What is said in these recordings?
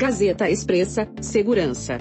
Gazeta Expressa, Segurança.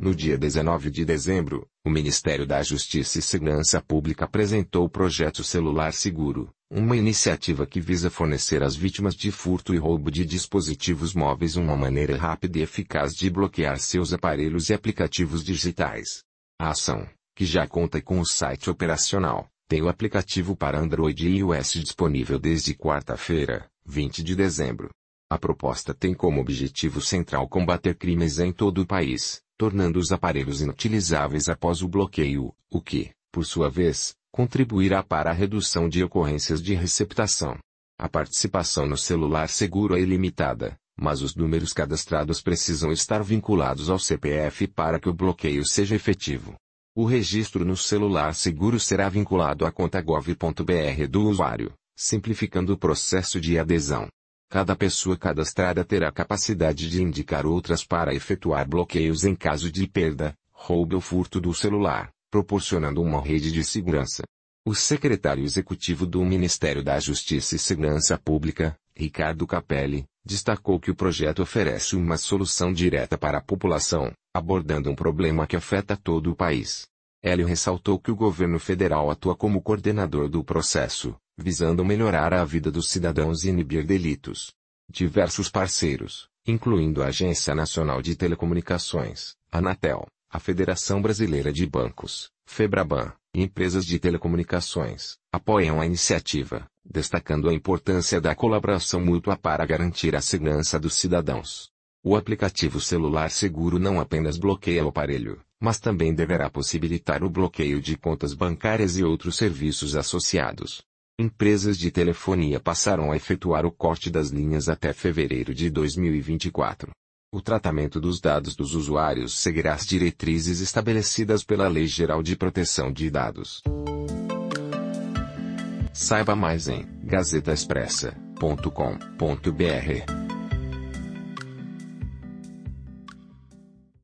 No dia 19 de dezembro, o Ministério da Justiça e Segurança Pública apresentou o projeto Celular Seguro, uma iniciativa que visa fornecer às vítimas de furto e roubo de dispositivos móveis uma maneira rápida e eficaz de bloquear seus aparelhos e aplicativos digitais. A ação, que já conta com o site operacional, tem o aplicativo para Android e iOS disponível desde quarta-feira, 20 de dezembro. A proposta tem como objetivo central combater crimes em todo o país, tornando os aparelhos inutilizáveis após o bloqueio, o que, por sua vez, contribuirá para a redução de ocorrências de receptação. A participação no celular seguro é ilimitada, mas os números cadastrados precisam estar vinculados ao CPF para que o bloqueio seja efetivo. O registro no celular seguro será vinculado à conta gov.br do usuário, simplificando o processo de adesão. Cada pessoa cadastrada terá capacidade de indicar outras para efetuar bloqueios em caso de perda, roubo ou furto do celular, proporcionando uma rede de segurança. O secretário executivo do Ministério da Justiça e Segurança Pública, Ricardo Capelli, destacou que o projeto oferece uma solução direta para a população, abordando um problema que afeta todo o país. Hélio ressaltou que o governo federal atua como coordenador do processo, visando melhorar a vida dos cidadãos e inibir delitos. Diversos parceiros, incluindo a Agência Nacional de Telecomunicações, Anatel, a Federação Brasileira de Bancos, Febraban, e empresas de telecomunicações, apoiam a iniciativa, destacando a importância da colaboração mútua para garantir a segurança dos cidadãos. O aplicativo celular seguro não apenas bloqueia o aparelho, mas também deverá possibilitar o bloqueio de contas bancárias e outros serviços associados. Empresas de telefonia passaram a efetuar o corte das linhas até fevereiro de 2024. O tratamento dos dados dos usuários seguirá as diretrizes estabelecidas pela Lei Geral de Proteção de Dados. Saiba mais em gazetaexpressa.com.br.